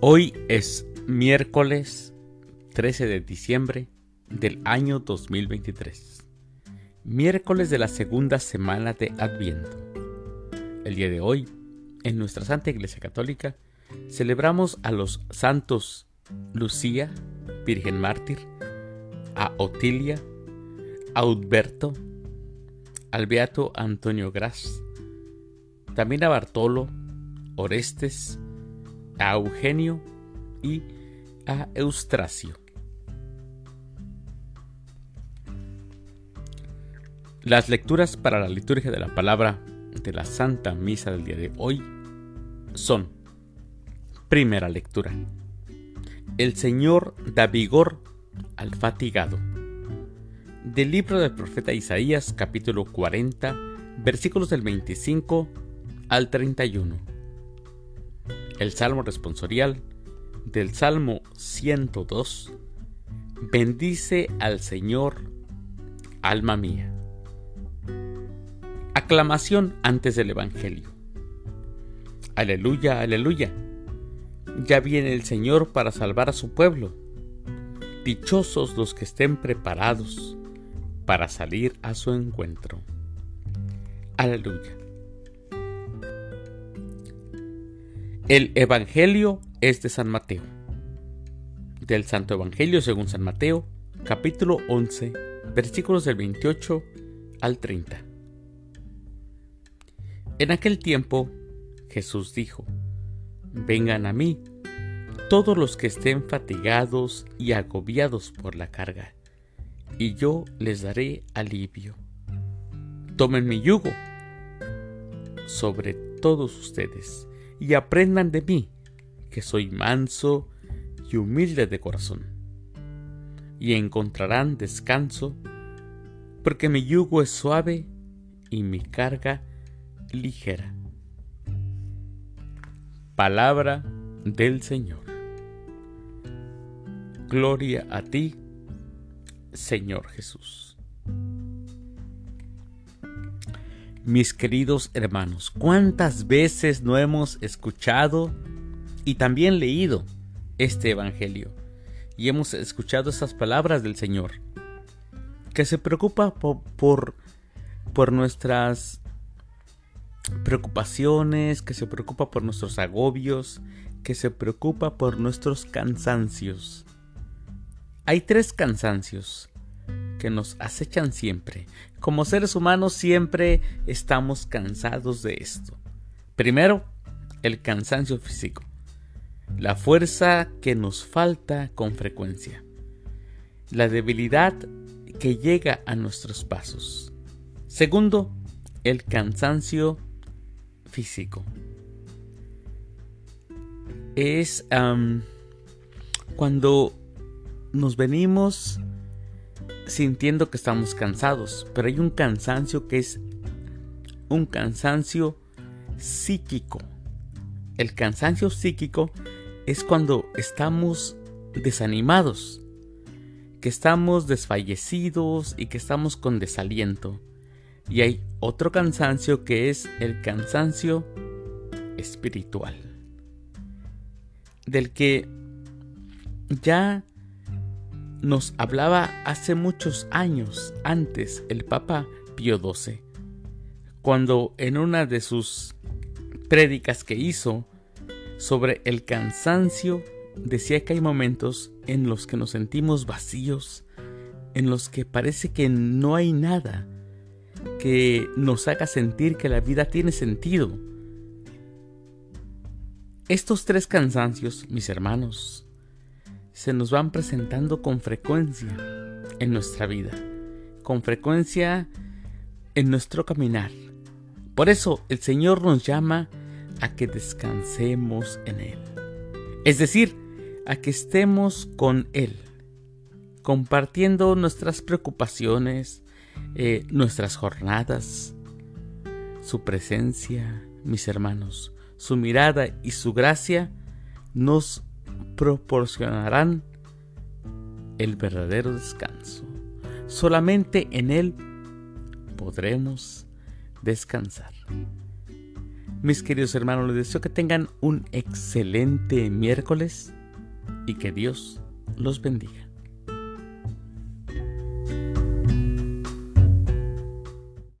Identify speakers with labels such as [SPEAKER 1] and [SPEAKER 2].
[SPEAKER 1] Hoy es miércoles 13 de diciembre del año 2023, miércoles de la segunda semana de Adviento. El día de hoy, en nuestra Santa Iglesia Católica, celebramos a los santos Lucía, Virgen Mártir, a Otilia, a Udberto, al Beato Antonio Gras, también a Bartolo, Orestes, a Eugenio y a Eustracio. Las lecturas para la liturgia de la palabra de la Santa Misa del día de hoy son, primera lectura, el Señor da vigor al fatigado. Del libro del profeta Isaías capítulo 40 versículos del 25 al 31. El Salmo responsorial del Salmo 102. Bendice al Señor, alma mía. Aclamación antes del Evangelio. Aleluya, aleluya. Ya viene el Señor para salvar a su pueblo. Dichosos los que estén preparados para salir a su encuentro. Aleluya. El Evangelio es de San Mateo. Del Santo Evangelio según San Mateo, capítulo 11, versículos del 28 al 30. En aquel tiempo Jesús dijo, Vengan a mí todos los que estén fatigados y agobiados por la carga, y yo les daré alivio. Tomen mi yugo sobre todos ustedes y aprendan de mí, que soy manso y humilde de corazón, y encontrarán descanso, porque mi yugo es suave y mi carga ligera. Palabra del Señor. Gloria a ti, Señor Jesús. Mis queridos hermanos, ¿cuántas veces no hemos escuchado y también leído este Evangelio? Y hemos escuchado estas palabras del Señor, que se preocupa por, por, nuestras preocupaciones, que se preocupa por nuestros agobios, que se preocupa por nuestros cansancios. Hay tres cansancios que nos acechan siempre. Como seres humanos siempre estamos cansados de esto. Primero, el cansancio físico. La fuerza que nos falta con frecuencia. La debilidad que llega a nuestros pasos. Segundo, el cansancio físico. Es cuando nos venimos sintiendo que estamos cansados, pero hay un cansancio que es un cansancio psíquico. El cansancio psíquico es cuando estamos desanimados, que estamos desfallecidos y que estamos con desaliento. Y hay otro cansancio que es el cansancio espiritual, del que ya nos hablaba hace muchos años antes el Papa Pío XII, cuando en una de sus prédicas que hizo sobre el cansancio decía que hay momentos en los que nos sentimos vacíos, en los que parece que no hay nada que nos haga sentir que la vida tiene sentido. Estos tres cansancios, mis hermanos, se nos van presentando con frecuencia en nuestra vida, con frecuencia en nuestro caminar. Por eso el Señor nos llama a que descansemos en Él. Es decir, a que estemos con Él, compartiendo nuestras preocupaciones, eh, nuestras jornadas, su presencia, mis hermanos, su mirada y su gracia nos proporcionarán el verdadero descanso. Solamente en Él podremos descansar. Mis queridos hermanos, les deseo que tengan un excelente miércoles y que Dios los bendiga.